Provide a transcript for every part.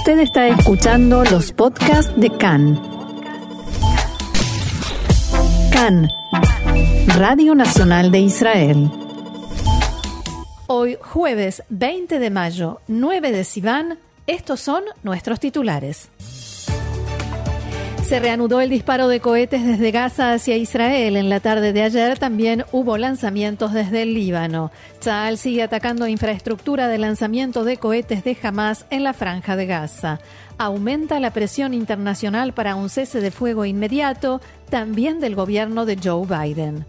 Usted está escuchando los podcasts de CAN. CAN, Radio Nacional de Israel. Hoy, jueves 20 de mayo, 9 de Sivan, estos son nuestros titulares. Se reanudó el disparo de cohetes desde Gaza hacia Israel. En la tarde de ayer también hubo lanzamientos desde el Líbano. Tzal sigue atacando infraestructura de lanzamiento de cohetes de Hamas en la franja de Gaza. Aumenta la presión internacional para un cese de fuego inmediato, también del gobierno de Joe Biden.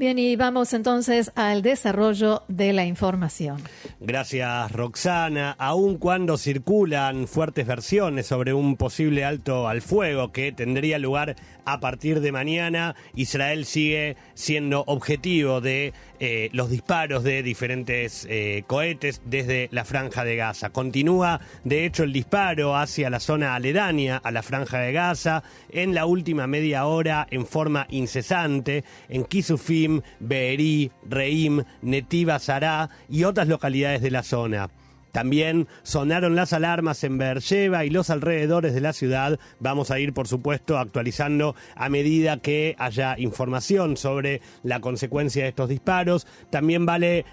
Bien, y vamos entonces al desarrollo de la información. Gracias, Roxana. Aun cuando circulan fuertes versiones sobre un posible alto al fuego que tendría lugar a partir de mañana, Israel sigue siendo objetivo de eh, los disparos de diferentes eh, cohetes desde la franja de Gaza. Continúa, de hecho, el disparo hacia la zona aledaña a la franja de Gaza en la última media hora en forma incesante en Kisufim, Be'eri, Reim, Netiva Sará y otras localidades de la zona. También sonaron las alarmas en Beersheba y los alrededores de la ciudad. Vamos a ir, por supuesto, actualizando a medida que haya información sobre la consecuencia de estos disparos. También vale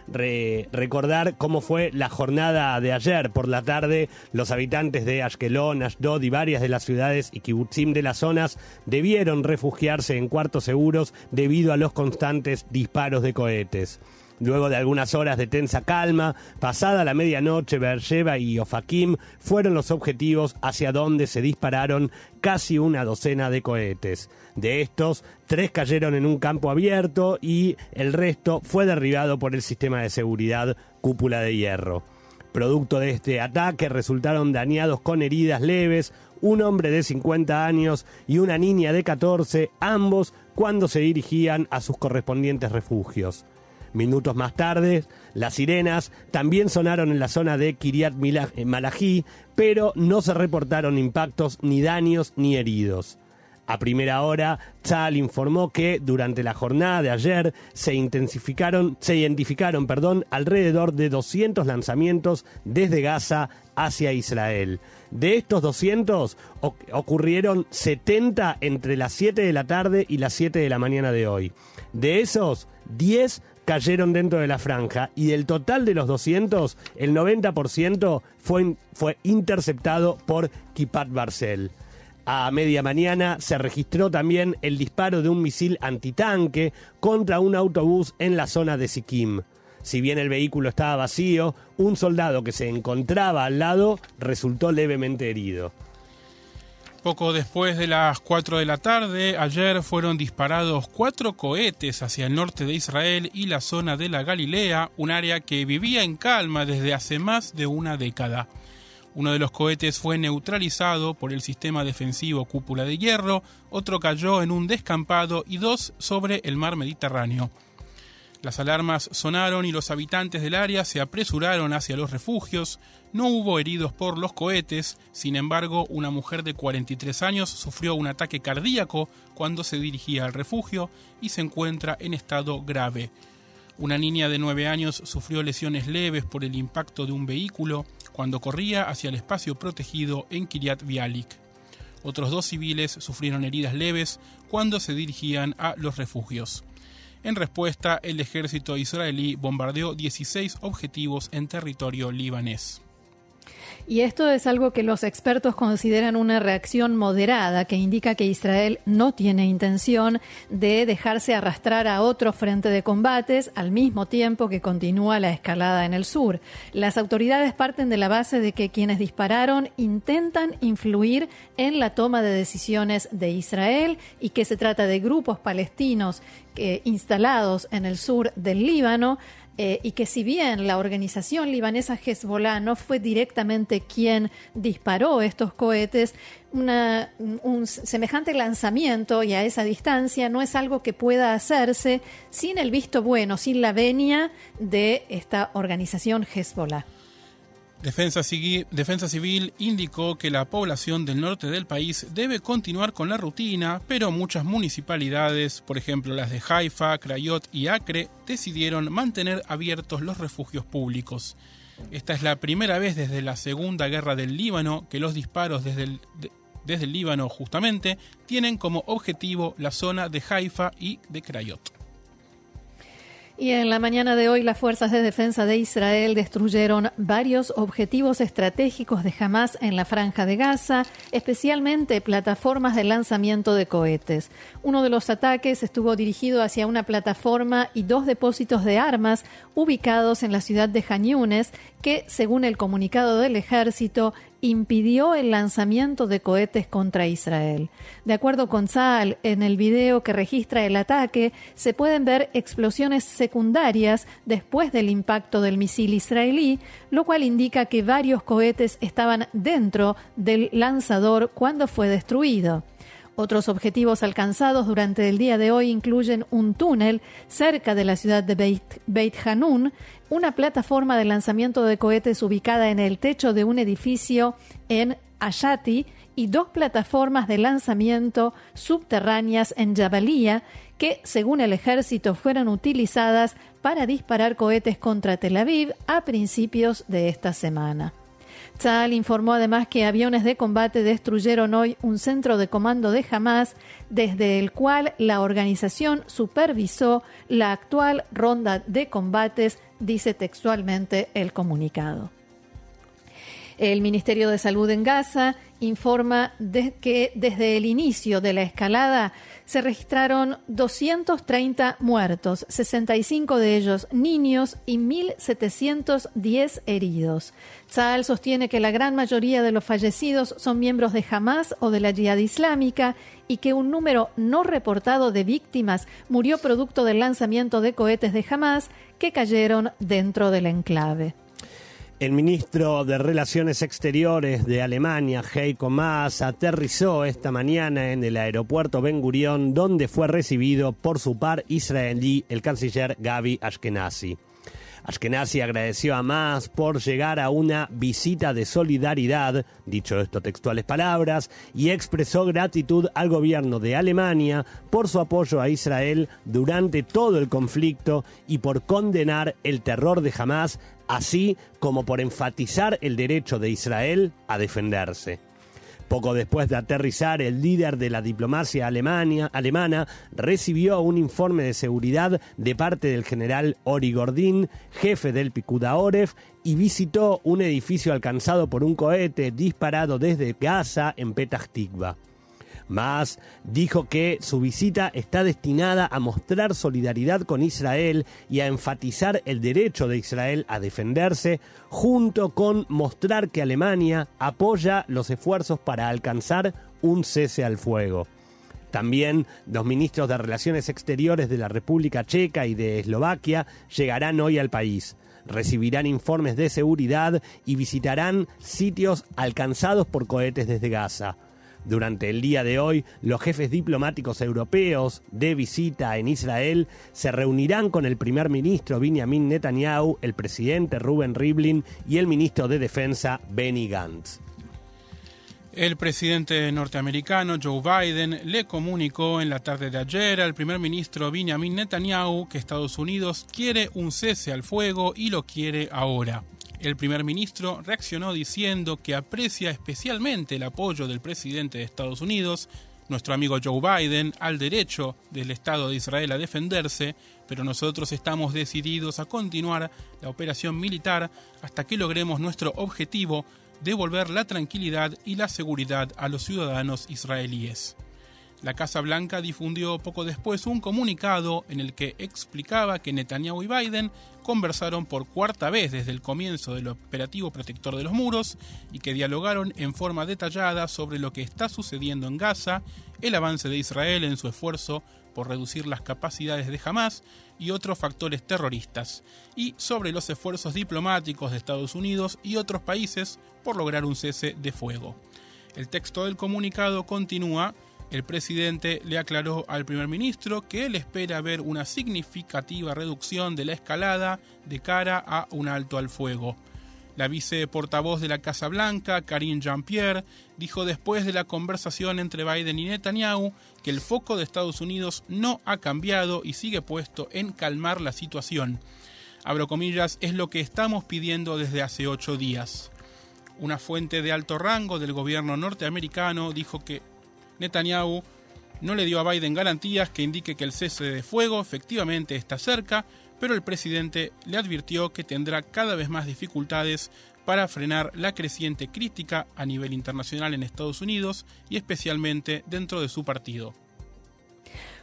recordar cómo fue la jornada de ayer por la tarde. Los habitantes de Ashkelon, Ashdod y varias de las ciudades y kibutzim de las zonas debieron refugiarse en cuartos seguros debido a los constantes disparos de cohetes. Luego de algunas horas de tensa calma, pasada la medianoche, Beersheba y Ofakim fueron los objetivos hacia donde se dispararon casi una docena de cohetes. De estos, tres cayeron en un campo abierto y el resto fue derribado por el sistema de seguridad Cúpula de Hierro. Producto de este ataque resultaron dañados con heridas leves un hombre de 50 años y una niña de 14, ambos cuando se dirigían a sus correspondientes refugios. Minutos más tarde, las sirenas también sonaron en la zona de Kiryat eh, Malají, pero no se reportaron impactos, ni daños, ni heridos. A primera hora, Chal informó que durante la jornada de ayer se intensificaron, se identificaron, perdón, alrededor de 200 lanzamientos desde Gaza hacia Israel. De estos 200 ocurrieron 70 entre las 7 de la tarde y las 7 de la mañana de hoy. De esos, 10 cayeron dentro de la franja y del total de los 200, el 90% fue, fue interceptado por Kipat Barcel. A media mañana se registró también el disparo de un misil antitanque contra un autobús en la zona de Sikkim. Si bien el vehículo estaba vacío, un soldado que se encontraba al lado resultó levemente herido. Poco después de las 4 de la tarde, ayer fueron disparados cuatro cohetes hacia el norte de Israel y la zona de la Galilea, un área que vivía en calma desde hace más de una década. Uno de los cohetes fue neutralizado por el sistema defensivo Cúpula de Hierro, otro cayó en un descampado y dos sobre el mar Mediterráneo. Las alarmas sonaron y los habitantes del área se apresuraron hacia los refugios. No hubo heridos por los cohetes, sin embargo, una mujer de 43 años sufrió un ataque cardíaco cuando se dirigía al refugio y se encuentra en estado grave. Una niña de 9 años sufrió lesiones leves por el impacto de un vehículo cuando corría hacia el espacio protegido en Kiryat Bialik. Otros dos civiles sufrieron heridas leves cuando se dirigían a los refugios. En respuesta, el ejército israelí bombardeó 16 objetivos en territorio libanés. Y esto es algo que los expertos consideran una reacción moderada, que indica que Israel no tiene intención de dejarse arrastrar a otro frente de combates al mismo tiempo que continúa la escalada en el sur. Las autoridades parten de la base de que quienes dispararon intentan influir en la toma de decisiones de Israel y que se trata de grupos palestinos eh, instalados en el sur del Líbano eh, y que si bien la organización libanesa Hezbollah no fue directamente quien disparó estos cohetes, un semejante lanzamiento y a esa distancia no es algo que pueda hacerse sin el visto bueno, sin la venia de esta organización Hezbollah. Defensa, Civil indicó que la población del norte del país debe continuar con la rutina, pero muchas municipalidades, por ejemplo las de Haifa, Crayot y Acre, decidieron mantener abiertos los refugios públicos. Esta es la primera vez desde la Segunda Guerra del Líbano que los disparos desde el, desde el Líbano justamente tienen como objetivo la zona de Haifa y de Crayot. Y en la mañana de hoy las fuerzas de defensa de Israel destruyeron varios objetivos estratégicos de Hamas en la franja de Gaza, especialmente plataformas de lanzamiento de cohetes. Uno de los ataques estuvo dirigido hacia una plataforma y dos depósitos de armas ubicados en la ciudad de Han que, según el comunicado del ejército, impidió el lanzamiento de cohetes contra Israel. De acuerdo con Saal, en el video que registra el ataque se pueden ver explosiones secundarias después del impacto del misil israelí, lo cual indica que varios cohetes estaban dentro del lanzador cuando fue destruido. Otros objetivos alcanzados durante el día de hoy incluyen un túnel cerca de la ciudad de Beit, Hanun, una plataforma de lanzamiento de cohetes ubicada en el techo de un edificio en Ayati y dos plataformas de lanzamiento subterráneas en Jabalía que, según el ejército, fueron utilizadas para disparar cohetes contra Tel Aviv a principios de esta semana. Tzal informó además que aviones de combate destruyeron hoy un centro de comando de Hamas, desde el cual la organización supervisó la actual ronda de combates, dice textualmente el comunicado. El Ministerio de Salud en Gaza informa de que desde el inicio de la escalada se registraron 230 muertos, 65 de ellos niños y 1.710 heridos. Saal sostiene que la gran mayoría de los fallecidos son miembros de Hamas o de la Jihad Islámica y que un número no reportado de víctimas murió producto del lanzamiento de cohetes de Hamas que cayeron dentro del enclave. El ministro de Relaciones Exteriores de Alemania, Heiko Maas, aterrizó esta mañana en el aeropuerto Ben Gurion, donde fue recibido por su par israelí, el canciller Gaby Ashkenazi. Ashkenazi agradeció a Maas por llegar a una visita de solidaridad, dicho esto textuales palabras, y expresó gratitud al gobierno de Alemania por su apoyo a Israel durante todo el conflicto y por condenar el terror de Hamas así como por enfatizar el derecho de Israel a defenderse. Poco después de aterrizar, el líder de la diplomacia alemana recibió un informe de seguridad de parte del general Ori Gordín, jefe del Picuda Oref, y visitó un edificio alcanzado por un cohete disparado desde Gaza en Petah Tikva. Más dijo que su visita está destinada a mostrar solidaridad con Israel y a enfatizar el derecho de Israel a defenderse, junto con mostrar que Alemania apoya los esfuerzos para alcanzar un cese al fuego. También los ministros de Relaciones Exteriores de la República Checa y de Eslovaquia llegarán hoy al país recibirán informes de seguridad y visitarán sitios alcanzados por cohetes desde Gaza. Durante el día de hoy, los jefes diplomáticos europeos de visita en Israel se reunirán con el primer ministro Benjamin Netanyahu, el presidente Ruben Rivlin y el ministro de Defensa Benny Gantz. El presidente norteamericano Joe Biden le comunicó en la tarde de ayer al primer ministro Benjamin Netanyahu que Estados Unidos quiere un cese al fuego y lo quiere ahora. El primer ministro reaccionó diciendo que aprecia especialmente el apoyo del presidente de Estados Unidos, nuestro amigo Joe Biden, al derecho del Estado de Israel a defenderse, pero nosotros estamos decididos a continuar la operación militar hasta que logremos nuestro objetivo, devolver la tranquilidad y la seguridad a los ciudadanos israelíes. La Casa Blanca difundió poco después un comunicado en el que explicaba que Netanyahu y Biden conversaron por cuarta vez desde el comienzo del operativo protector de los muros y que dialogaron en forma detallada sobre lo que está sucediendo en Gaza, el avance de Israel en su esfuerzo por reducir las capacidades de Hamas y otros factores terroristas, y sobre los esfuerzos diplomáticos de Estados Unidos y otros países por lograr un cese de fuego. El texto del comunicado continúa el presidente le aclaró al primer ministro que él espera ver una significativa reducción de la escalada de cara a un alto al fuego. La viceportavoz de la Casa Blanca, Karine Jean-Pierre, dijo después de la conversación entre Biden y Netanyahu que el foco de Estados Unidos no ha cambiado y sigue puesto en calmar la situación. Abro comillas, es lo que estamos pidiendo desde hace ocho días. Una fuente de alto rango del gobierno norteamericano dijo que Netanyahu no le dio a Biden garantías que indique que el cese de fuego efectivamente está cerca, pero el presidente le advirtió que tendrá cada vez más dificultades para frenar la creciente crítica a nivel internacional en Estados Unidos y especialmente dentro de su partido.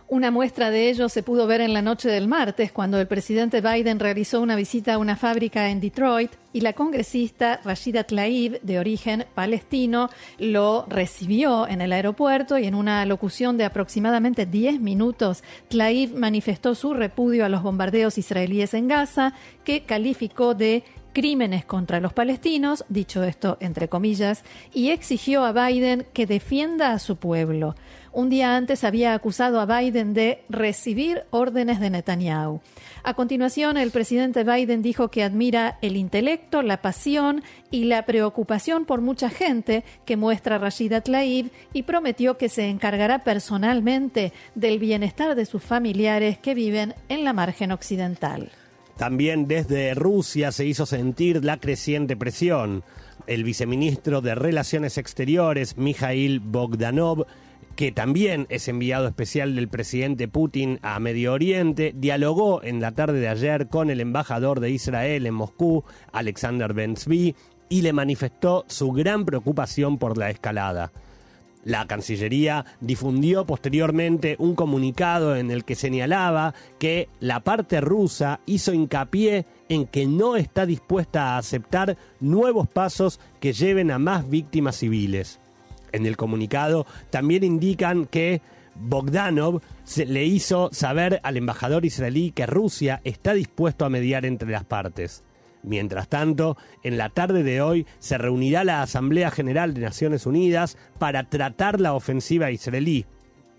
Una muestra de ello se pudo ver en la noche del martes, cuando el presidente Biden realizó una visita a una fábrica en Detroit y la congresista Rashida Tlaib, de origen palestino, lo recibió en el aeropuerto y en una locución de aproximadamente 10 minutos, Tlaib manifestó su repudio a los bombardeos israelíes en Gaza, que calificó de crímenes contra los palestinos, dicho esto entre comillas, y exigió a Biden que defienda a su pueblo. Un día antes había acusado a Biden de recibir órdenes de Netanyahu. A continuación, el presidente Biden dijo que admira el intelecto, la pasión y la preocupación por mucha gente que muestra Rashida Tlaib y prometió que se encargará personalmente del bienestar de sus familiares que viven en la margen occidental. También desde Rusia se hizo sentir la creciente presión. El viceministro de Relaciones Exteriores, Mikhail Bogdanov, que también es enviado especial del presidente Putin a Medio Oriente, dialogó en la tarde de ayer con el embajador de Israel en Moscú, Alexander Benzby, y le manifestó su gran preocupación por la escalada. La Cancillería difundió posteriormente un comunicado en el que señalaba que la parte rusa hizo hincapié en que no está dispuesta a aceptar nuevos pasos que lleven a más víctimas civiles. En el comunicado también indican que Bogdanov le hizo saber al embajador israelí que Rusia está dispuesto a mediar entre las partes. Mientras tanto, en la tarde de hoy se reunirá la Asamblea General de Naciones Unidas para tratar la ofensiva israelí.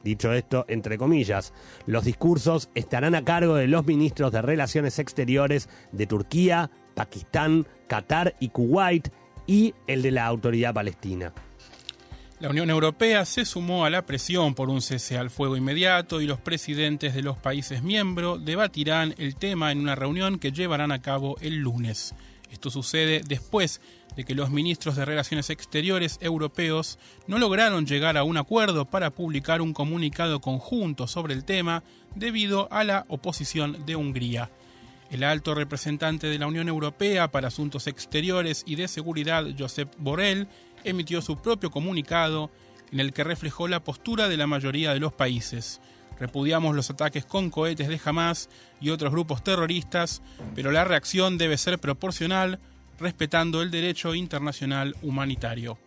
Dicho esto, entre comillas, los discursos estarán a cargo de los ministros de Relaciones Exteriores de Turquía, Pakistán, Qatar y Kuwait y el de la Autoridad Palestina. La Unión Europea se sumó a la presión por un cese al fuego inmediato y los presidentes de los países miembros debatirán el tema en una reunión que llevarán a cabo el lunes. Esto sucede después de que los ministros de Relaciones Exteriores europeos no lograron llegar a un acuerdo para publicar un comunicado conjunto sobre el tema debido a la oposición de Hungría. El alto representante de la Unión Europea para Asuntos Exteriores y de Seguridad, Josep Borrell, emitió su propio comunicado en el que reflejó la postura de la mayoría de los países. Repudiamos los ataques con cohetes de Hamas y otros grupos terroristas, pero la reacción debe ser proporcional, respetando el derecho internacional humanitario.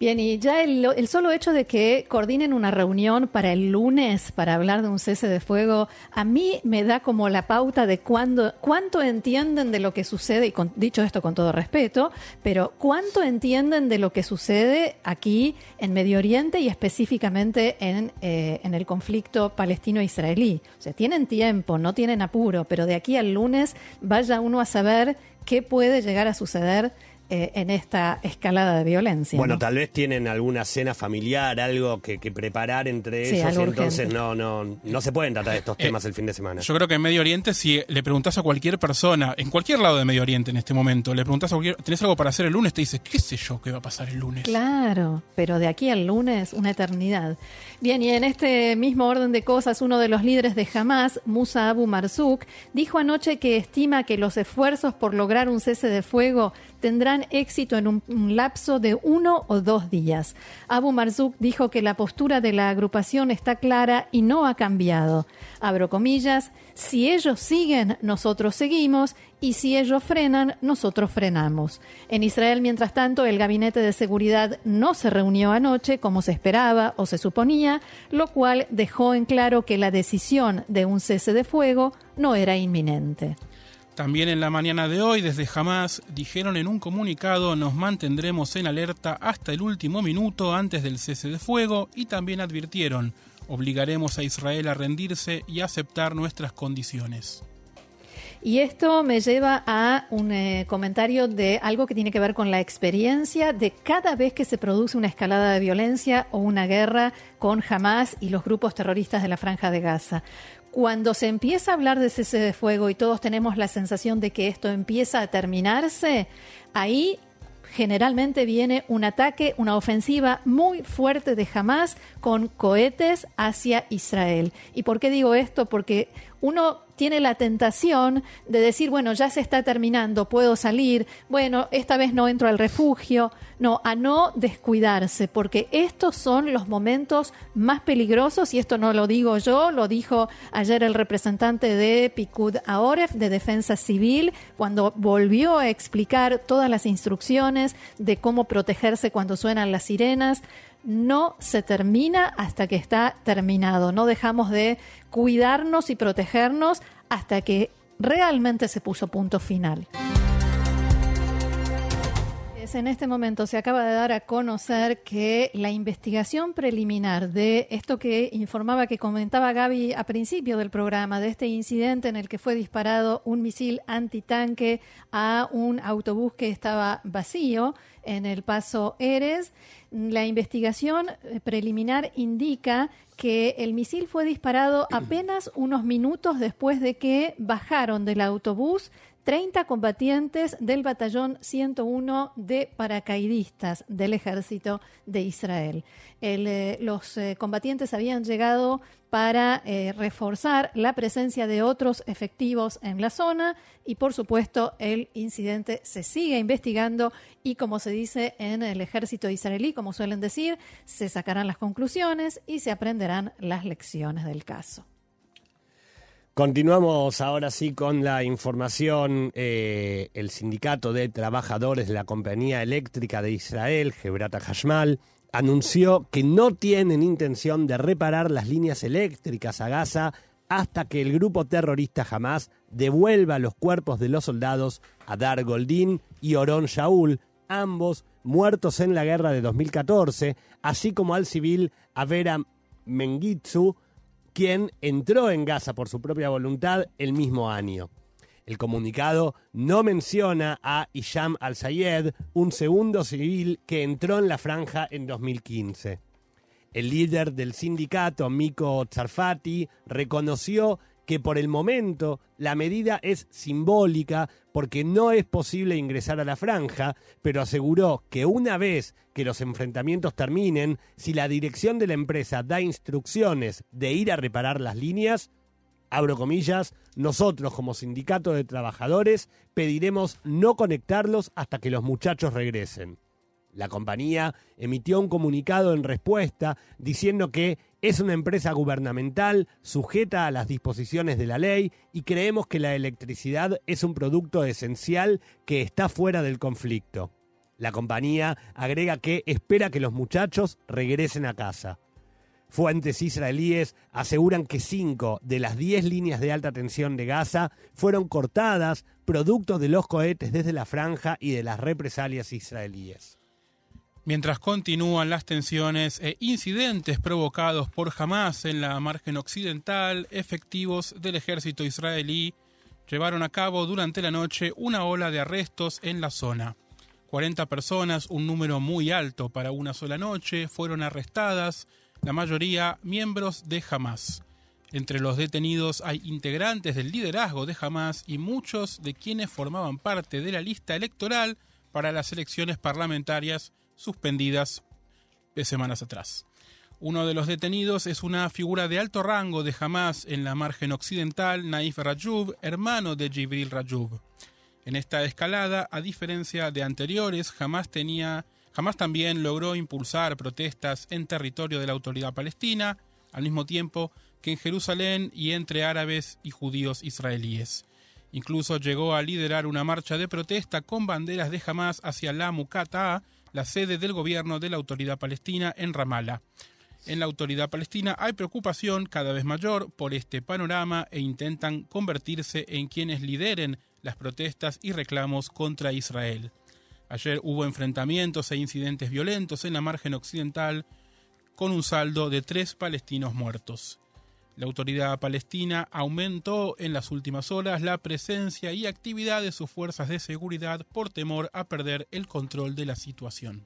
Bien, y ya el, solo hecho de que coordinen una reunión para el lunes para hablar de un cese de fuego, a mí me da como la pauta de cuándo, cuánto entienden de lo que sucede, y dicho esto con todo respeto, pero cuánto entienden de lo que sucede aquí en Medio Oriente y específicamente en, eh, en el conflicto palestino-israelí. O sea, tienen tiempo, no tienen apuro, pero de aquí al lunes vaya uno a saber qué puede llegar a suceder eh, en esta escalada de violencia. Bueno, tal vez tienen alguna cena familiar, algo que, preparar entre ellos, entonces no, no, no se pueden tratar estos eh, temas el fin de semana. Yo creo que en Medio Oriente, si le preguntas a cualquier persona, en cualquier lado de Medio Oriente en este momento, le preguntas a cualquier, ¿tenés algo para hacer el lunes? Te dice, ¿qué sé yo qué va a pasar el lunes? Claro, pero de aquí al lunes, una eternidad. Bien, y en este mismo orden de cosas, uno de los líderes de Hamas, Musa Abu Marzouk, dijo anoche que estima que los esfuerzos por lograr un cese de fuego tendrán éxito en un, lapso de uno o dos días. Abu Marzouk dijo que la postura de la agrupación está clara y no ha cambiado. Abro comillas, si ellos siguen, nosotros seguimos, y si ellos frenan, nosotros frenamos. En Israel, mientras tanto, el Gabinete de Seguridad no se reunió anoche como se esperaba o se suponía, lo cual dejó en claro que la decisión de un cese de fuego no era inminente. También en la mañana de hoy, desde Hamas, dijeron en un comunicado nos mantendremos en alerta hasta el último minuto antes del cese de fuego y también advirtieron obligaremos a Israel a rendirse y aceptar nuestras condiciones. Y esto me lleva a un eh, comentario de algo que tiene que ver con la experiencia de cada vez que se produce una escalada de violencia o una guerra con Hamas y los grupos terroristas de la Franja de Gaza. Cuando se empieza a hablar de cese de fuego y todos tenemos la sensación de que esto empieza a terminarse, ahí generalmente viene un ataque, una ofensiva muy fuerte de Hamas con cohetes hacia Israel. ¿Y por qué digo esto? Porque uno tiene la tentación de decir, bueno, ya se está terminando, puedo salir, bueno, esta vez no entro al refugio, no, a no descuidarse, porque estos son los momentos más peligrosos, y esto no lo digo yo, lo dijo ayer el representante de Pikud Aoref, de Defensa Civil, cuando volvió a explicar todas las instrucciones de cómo protegerse cuando suenan las sirenas no se termina hasta que está terminado. No dejamos de cuidarnos y protegernos hasta que realmente se puso punto final. En este momento se acaba de dar a conocer que la investigación preliminar de esto que informaba, que comentaba Gaby a principio del programa, de este incidente en el que fue disparado un misil antitanque a un autobús que estaba vacío en el paso Eres, la investigación eh, preliminar indica que el misil fue disparado apenas unos minutos después de que bajaron del autobús 30 combatientes del batallón 101 de paracaidistas del ejército de Israel. Eh, los eh, combatientes habían llegado para eh, reforzar la presencia de otros efectivos en la zona y por supuesto el incidente se sigue investigando y como se dice en el ejército israelí, como suelen decir, se sacarán las conclusiones y se aprenderán las lecciones del caso. Continuamos ahora sí con la información. Eh, el Sindicato de Trabajadores de la Compañía Eléctrica de Israel, Gebrata Hashmal, anunció que no tienen intención de reparar las líneas eléctricas a Gaza hasta que el grupo terrorista Hamas devuelva los cuerpos de los soldados a Dar Goldin y Oron Shaul, ambos muertos en la guerra de 2014, así como al civil Avera Mengitsu, quien entró en Gaza por su propia voluntad el mismo año. El comunicado no menciona a Isham al-Sayed, un segundo civil que entró en la franja en 2015. El líder del sindicato, Miko Tsarfati, reconoció que por el momento la medida es simbólica porque no es posible ingresar a la franja, pero aseguró que una vez que los enfrentamientos terminen, si la dirección de la empresa da instrucciones de ir a reparar las líneas, abro comillas, nosotros como sindicato de trabajadores pediremos no conectarlos hasta que los muchachos regresen. La compañía emitió un comunicado en respuesta diciendo que es una empresa gubernamental sujeta a las disposiciones de la ley y creemos que la electricidad es un producto esencial que está fuera del conflicto. La compañía agrega que espera que los muchachos regresen a casa. Fuentes israelíes aseguran que cinco de las diez líneas de alta tensión de Gaza fueron cortadas producto de los cohetes desde la franja y de las represalias israelíes mientras continúan las tensiones e incidentes provocados por Hamas en la margen occidental, efectivos del ejército israelí llevaron a cabo durante la noche una ola de arrestos en la zona. 40 personas, un número muy alto para una sola noche, fueron arrestadas, la mayoría miembros de Hamas. Entre los detenidos hay integrantes del liderazgo de Hamas y muchos de quienes formaban parte de la lista electoral para las elecciones parlamentarias suspendidas de semanas atrás. Uno de los detenidos es una figura de alto rango de Hamas en la margen occidental, Naif Rajub, hermano de Jibril Rajub. En esta escalada, a diferencia de anteriores, Hamas tenía también logró impulsar protestas en territorio de la autoridad palestina, al mismo tiempo que en Jerusalén y entre árabes y judíos israelíes. Incluso llegó a liderar una marcha de protesta con banderas de Hamas hacia la Mukata, la sede del gobierno de la autoridad palestina en Ramallah. En la autoridad palestina hay preocupación cada vez mayor por este panorama e intentan convertirse en quienes lideren las protestas y reclamos contra Israel. Ayer hubo enfrentamientos e incidentes violentos en la margen occidental con un saldo de tres palestinos muertos. La autoridad palestina aumentó en las últimas horas la presencia y actividad de sus fuerzas de seguridad por temor a perder el control de la situación.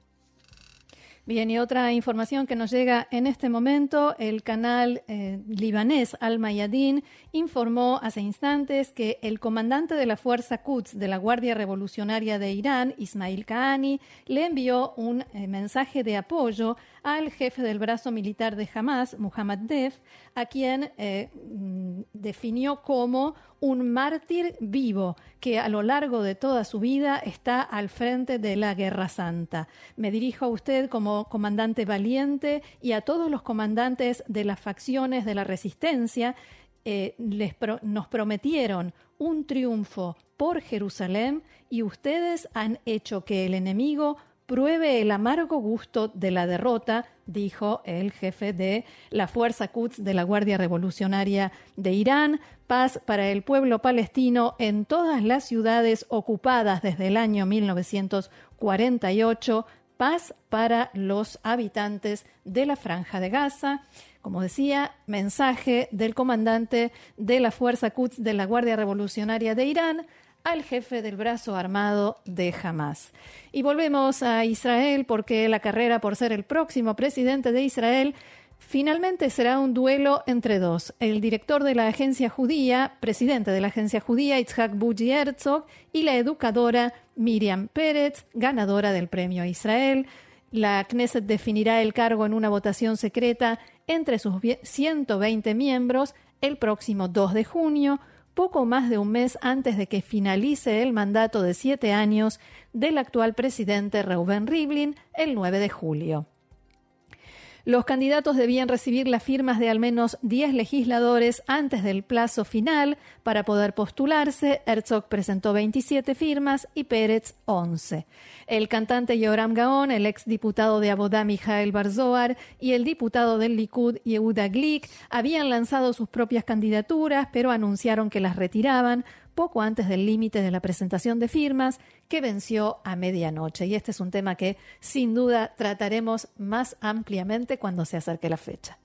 Bien, y otra información que nos llega en este momento, el canal eh, libanés Al Mayadin informó hace instantes que el comandante de la Fuerza Quds de la Guardia Revolucionaria de Irán, Ismail Kahani, le envió un eh, mensaje de apoyo al jefe del brazo militar de Hamas, Muhammad Def, a quien eh, mm, definió como un mártir vivo que a lo largo de toda su vida está al frente de la Guerra Santa. Me dirijo a usted como comandante valiente y a todos los comandantes de las facciones de la resistencia. Eh, les nos prometieron un triunfo por Jerusalén y ustedes han hecho que el enemigo pruebe el amargo gusto de la derrota, dijo el jefe de la Fuerza Quds de la Guardia Revolucionaria de Irán. Paz para el pueblo palestino en todas las ciudades ocupadas desde el año 1948. Paz para los habitantes de la Franja de Gaza. Como decía, mensaje del comandante de la Fuerza Quds de la Guardia Revolucionaria de Irán al jefe del brazo armado de Hamas. Y volvemos a Israel porque la carrera por ser el próximo presidente de Israel finalmente será un duelo entre dos. El director de la agencia judía, presidente de la agencia judía, Itzhak Buji Herzog, y la educadora Miriam Pérez, ganadora del premio Israel. La Knesset definirá el cargo en una votación secreta entre sus 120 miembros el próximo 2 de junio poco más de un mes antes de que finalice el mandato de siete años del actual presidente Reuben Rivlin el 9 de julio. Los candidatos debían recibir las firmas de al menos 10 legisladores antes del plazo final para poder postularse. Herzog presentó 27 firmas y Pérez 11. El cantante Yoram Gaon, el exdiputado de Abodá Mijael Barzoar y el diputado del Likud Yehuda Glick habían lanzado sus propias candidaturas, pero anunciaron que las retiraban poco antes del límite de la presentación de firmas, que venció a medianoche. Y este es un tema que sin duda trataremos más ampliamente cuando se acerque la fecha.